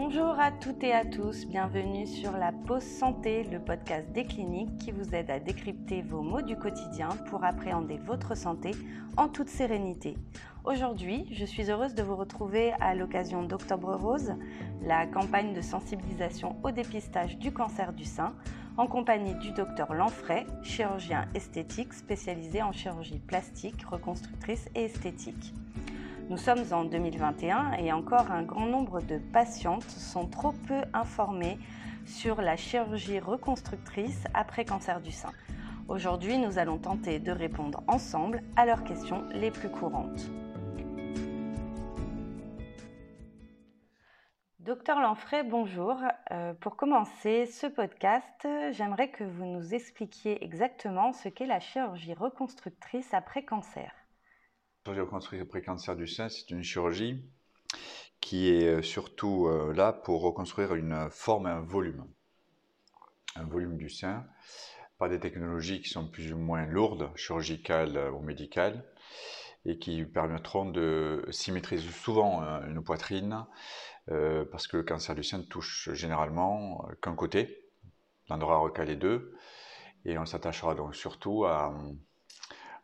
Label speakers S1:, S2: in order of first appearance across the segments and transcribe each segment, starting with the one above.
S1: Bonjour à toutes et à tous, bienvenue sur la Pause Santé, le podcast des cliniques qui vous aide à décrypter vos maux du quotidien pour appréhender votre santé en toute sérénité. Aujourd'hui, je suis heureuse de vous retrouver à l'occasion d'Octobre Rose, la campagne de sensibilisation au dépistage du cancer du sein, en compagnie du docteur Lanfray, chirurgien esthétique spécialisé en chirurgie plastique, reconstructrice et esthétique. Nous sommes en 2021 et encore un grand nombre de patientes sont trop peu informées sur la chirurgie reconstructrice après cancer du sein. Aujourd'hui, nous allons tenter de répondre ensemble à leurs questions les plus courantes. Docteur Lanfray, bonjour. Euh, pour commencer ce podcast, j'aimerais que vous nous expliquiez exactement ce qu'est la chirurgie reconstructrice après cancer
S2: chirurgie reconstructrice après cancer du sein, c'est une chirurgie qui est euh, surtout euh, là pour reconstruire une forme et un volume. Un volume du sein, par des technologies qui sont plus ou moins lourdes, chirurgicales euh, ou médicales, et qui permettront de symétriser souvent une poitrine, parce que le cancer du sein touche généralement qu'un côté, l'endroit recalé deux, et on s'attachera donc surtout à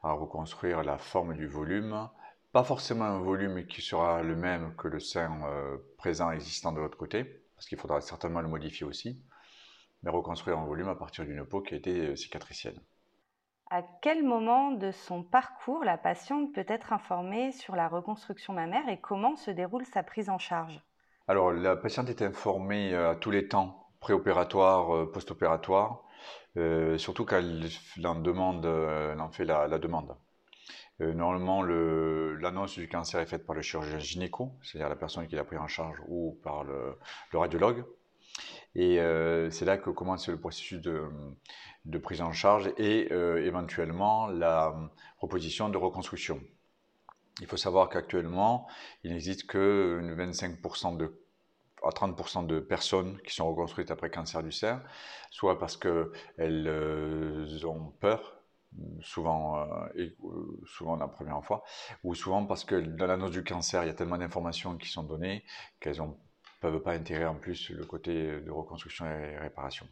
S2: à reconstruire la forme du volume. Pas forcément un volume qui sera le même que le sein euh, présent existant de l'autre côté, parce qu'il faudra certainement le modifier aussi, mais reconstruire un volume à partir d'une peau qui a été euh, cicatricielle.
S1: À quel moment de son parcours la patiente peut être informée sur la reconstruction mammaire et comment se déroule sa prise en charge?
S2: Alors, la patiente est informée euh, à tous les temps, préopératoire, post-opératoire, euh, surtout quand elle en, demande, euh, fait la, demande. Euh, normalement, l'annonce du cancer est faite par le chirurgien gynéco, c'est-à-dire la personne qui l'a pris en charge, ou par le, radiologue. Et c'est là que commence le processus de, de prise en charge et éventuellement la proposition de reconstruction. Il faut savoir qu'actuellement, il n'existe que 25% de à 30% de personnes qui sont reconstruites après cancer du sein, soit parce qu'elles euh, ont peur, souvent, euh, et, euh, souvent la première fois, ou souvent parce que dans l'annonce du cancer, il y a tellement d'informations qui sont données qu'elles ne peuvent pas intégrer en plus le côté de reconstruction et réparation.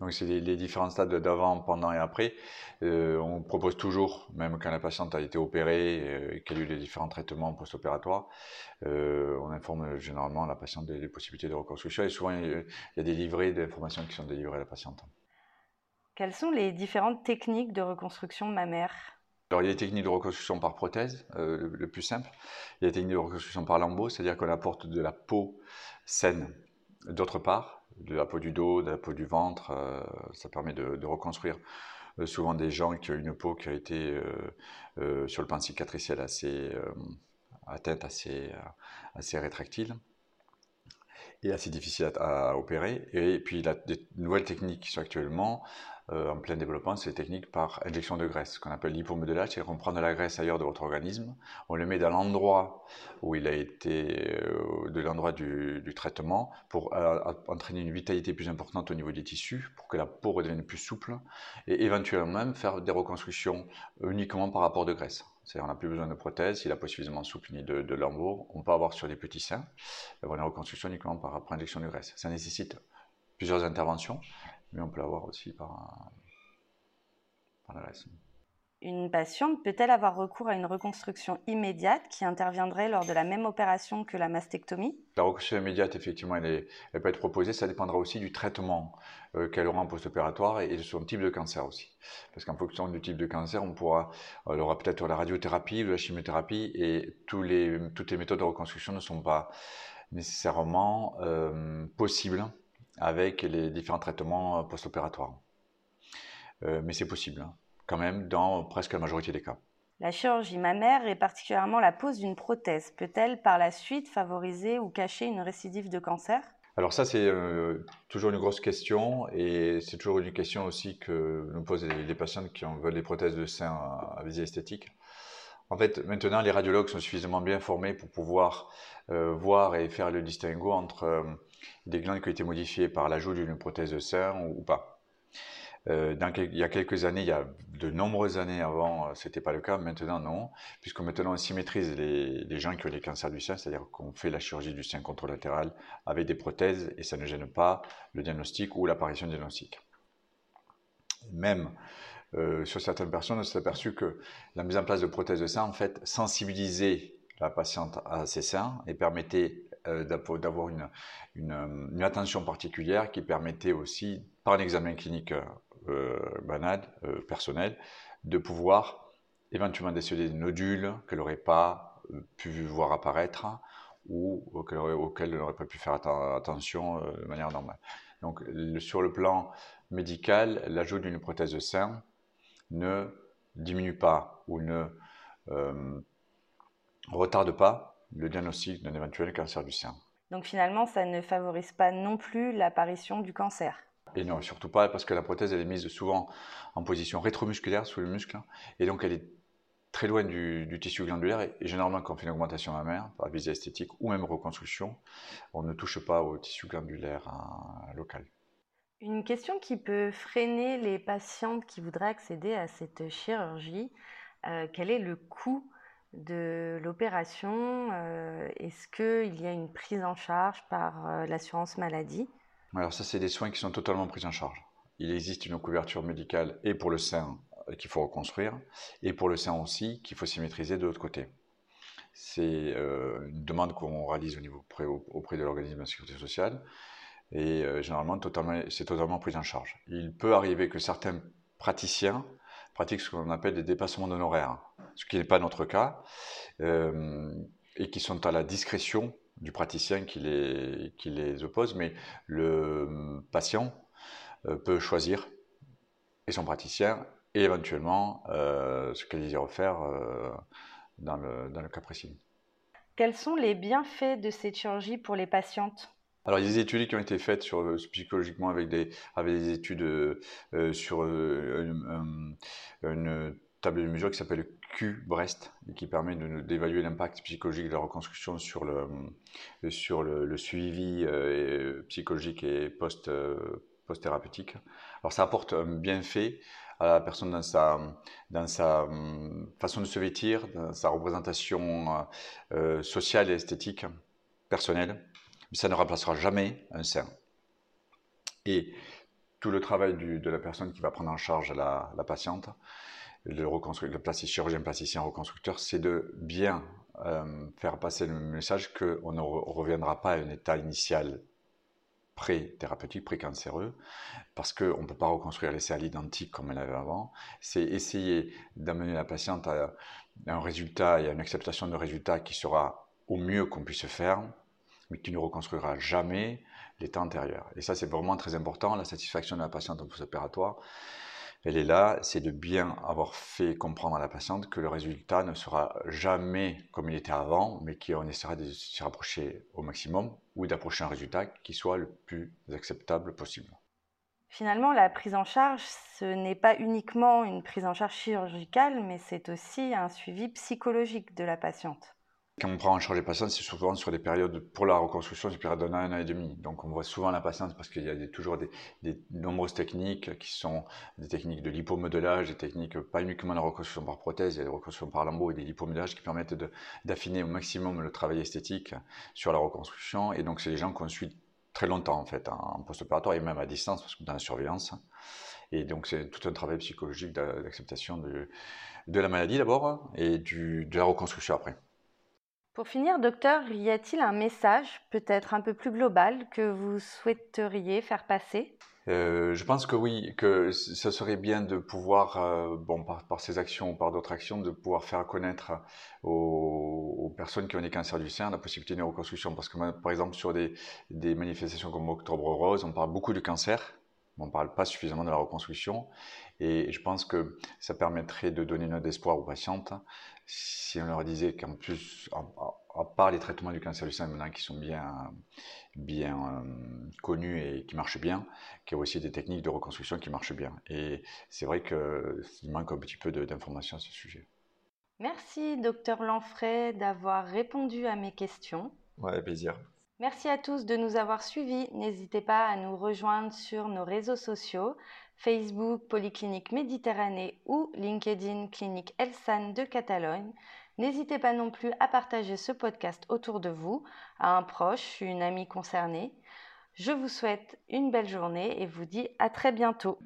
S2: Donc c'est les, différents stades d'avant, pendant et après. Euh, on propose toujours, même quand la patiente a été opérée euh, et qu'elle a eu les différents traitements post-opératoires, euh, on informe généralement la patiente des, possibilités de reconstruction et souvent il y a des livrets d'informations qui sont délivrés à la patiente.
S1: Quelles sont les différentes techniques de reconstruction mammaire?
S2: Alors, il y a des techniques de reconstruction par prothèse, le, plus simple. Il y a des techniques de reconstruction par lambeau, c'est-à-dire qu'on apporte de la peau saine d'autre part, de la peau du dos, de la peau du ventre. Euh, ça permet de, reconstruire euh, souvent des gens qui ont une peau qui a été euh, sur le plan cicatriciel assez atteinte, assez, assez rétractile et assez difficile à, opérer. Et puis, il y a des nouvelles techniques qui sont actuellement euh, en plein développement, c'est les techniques par injection de graisse, qu'on appelle l'hypomodelage, c'est qu'on prend de la graisse ailleurs de votre organisme, on le met dans l'endroit où il a été, euh, de l'endroit du, traitement, pour euh, entraîner une vitalité plus importante au niveau des tissus, pour que la peau redevienne plus souple, et éventuellement même faire des reconstructions uniquement par rapport de graisse. C'est-à-dire, on n'a plus besoin de prothèse, s'il n'a pas suffisamment souple ni de, de on peut avoir sur des petits seins, avoir une reconstruction uniquement par, par injection de graisse. Ça nécessite plusieurs interventions, mais on peut l'avoir aussi par, par la graisse.
S1: Une patiente peut-elle avoir recours à une reconstruction immédiate qui interviendrait lors de la même opération que la mastectomie?
S2: La reconstruction immédiate, effectivement, elle, peut être proposée. Ça dépendra aussi du traitement euh, qu'elle aura en post-opératoire et de son type de cancer aussi. Parce qu'en fonction du type de cancer, on pourra, elle aura peut-être la radiothérapie ou la chimiothérapie et tous les, toutes les méthodes de reconstruction ne sont pas nécessairement euh, possibles avec les différents traitements euh, post-opératoires. Euh, mais c'est possible, hein, quand même, dans presque la majorité des cas.
S1: La chirurgie mammaire et particulièrement la pose d'une prothèse peut-elle par la suite favoriser ou cacher une récidive de cancer?
S2: Alors ça, c'est euh, toujours une grosse question et c'est toujours une question aussi que nous posent les, patients qui veulent des prothèses de sein à, visée esthétique. En fait, maintenant, les radiologues sont suffisamment bien formés pour pouvoir voir et faire le distinguo entre des glandes qui ont été modifiées par l'ajout d'une prothèse de sein ou, pas. Euh, il y a quelques années, il y a de nombreuses années avant, euh, ce n'était pas le cas. Maintenant, non, puisque maintenant on symétrise les, les gens qui ont des cancers du sein, c'est-à-dire qu'on fait la chirurgie du sein contralatéral avec des prothèses et ça ne gêne pas le diagnostic ou l'apparition diagnostique. Même euh, sur certaines personnes, on s'est aperçu que la mise en place de prothèses de sein, en fait, sensibilisait la patiente à ses seins et permettait euh, d'avoir une, une, attention particulière qui permettait aussi, par un examen clinique euh, banal, personnel, de pouvoir éventuellement déceler des nodules qu'elle n'aurait pas pu voir apparaître ou auxquels elle n'aurait pas pu faire attention de manière normale. Donc, sur le plan médical, l'ajout d'une prothèse de sein ne diminue pas ou ne euh, retarde pas le diagnostic d'un éventuel cancer du sein.
S1: Donc finalement, ça ne favorise pas non plus l'apparition du cancer.
S2: Et non, surtout pas parce que la prothèse elle est mise souvent en position rétromusculaire sous le muscle et donc elle est très loin du, tissu glandulaire et, généralement quand on fait une augmentation mammaire par visée esthétique ou même reconstruction, on ne touche pas au tissu glandulaire euh, local.
S1: Une question qui peut freiner les patientes qui voudraient accéder à cette chirurgie, euh, quel est le coût de l'opération euh, Est-ce qu'il y a une prise en charge par euh, l'assurance maladie?
S2: Alors ça, c'est des soins qui sont totalement pris en charge. Il existe une couverture médicale et pour le sein qu'il faut reconstruire, et pour le sein aussi qu'il faut symétriser de l'autre côté. C'est une demande qu'on réalise au niveau auprès de l'organisme de sécurité sociale et euh, généralement c'est totalement pris en charge. Il peut arriver que certains praticiens pratiquent ce qu'on appelle des dépassements d'honoraires, ce qui n'est pas notre cas, euh, et qui sont à la discrétion du praticien qui les, oppose, mais le patient euh, peut choisir et son praticien et éventuellement ce qu'il désire faire dans, le, dans le cas précis.
S1: Quels sont les bienfaits de cette chirurgie pour les patientes?
S2: Alors, il y a des études qui ont été faites sur, euh, psychologiquement avec des, avec des études euh, euh, sur une, table de mesure qui s'appelle Q-Brest et qui permet d'évaluer l'impact psychologique de la reconstruction sur le, sur le, suivi psychologique et post, post-thérapeutique. Alors, ça apporte un bienfait à la personne dans sa, dans sa façon de se vêtir, dans sa représentation sociale et esthétique personnelle ça ne remplacera jamais un sein. Et tout le travail de la personne qui va prendre en charge la, patiente, le, le chirurgien plasticien reconstructeur, c'est de bien euh, faire passer le message qu'on ne reviendra pas à un état initial pré-thérapeutique, pré-cancéreux, parce qu'on ne peut pas reconstruire les cellules identiques comme elle avait avant. C'est essayer d'amener la patiente à un résultat et à une acceptation de résultat qui sera au mieux qu'on puisse faire, mais qui ne reconstruira jamais l'état antérieur. Et ça, c'est vraiment très important. La satisfaction de la patiente en post-opératoire, elle est là, c'est de bien avoir fait comprendre à la patiente que le résultat ne sera jamais comme il était avant, mais qu'on essaiera de se rapprocher au maximum ou d'approcher un résultat qui soit le plus acceptable possible.
S1: Finalement, la prise en charge, ce n'est pas uniquement une prise en charge chirurgicale, mais c'est aussi un suivi psychologique de la patiente.
S2: Quand on prend en charge les patients, c'est souvent sur des périodes, pour la reconstruction, c'est période d'un an, un an et demi. Donc on voit souvent la patiente parce qu'il y a toujours des, nombreuses techniques qui sont des techniques de lipomodelage, des techniques pas uniquement de reconstruction par prothèse, il y a des reconstructions par lambeau et des lipomodelages qui permettent d'affiner au maximum le travail esthétique sur la reconstruction. Et donc c'est des gens qu'on suit très longtemps en fait, en post-opératoire et même à distance, parce que dans la surveillance. Et donc c'est tout un travail psychologique d'acceptation de, la maladie d'abord et de la reconstruction après.
S1: Pour finir, docteur, y a-t-il un message, peut-être un peu plus global, que vous souhaiteriez faire passer?
S2: Euh, je pense que oui, que ce serait bien de pouvoir, euh, bon, par, ces actions ou par d'autres actions, de pouvoir faire connaître aux, personnes qui ont des cancers du sein la possibilité d'une reconstruction. Parce que, par exemple, sur des, des manifestations comme Octobre Rose, on parle beaucoup de cancer, on ne parle pas suffisamment de la reconstruction. Et je pense que ça permettrait de donner une note d'espoir aux patientes si on leur disait qu'en plus, à, part les traitements du cancer du sein maintenant qui sont bien, bien euh, connus et qui marchent bien, qu'il y a aussi des techniques de reconstruction qui marchent bien. Et c'est vrai qu'il manque un petit peu d'informations à ce sujet.
S1: Merci, docteur Lanfray, d'avoir répondu à mes questions.
S2: Ouais, plaisir.
S1: Merci à tous de nous avoir suivis. N'hésitez pas à nous rejoindre sur nos réseaux sociaux, Facebook Polyclinique Méditerranée ou LinkedIn Clinique Elsan de Catalogne. N'hésitez pas non plus à partager ce podcast autour de vous, à un proche, une amie concernée. Je vous souhaite une belle journée et vous dis à très bientôt.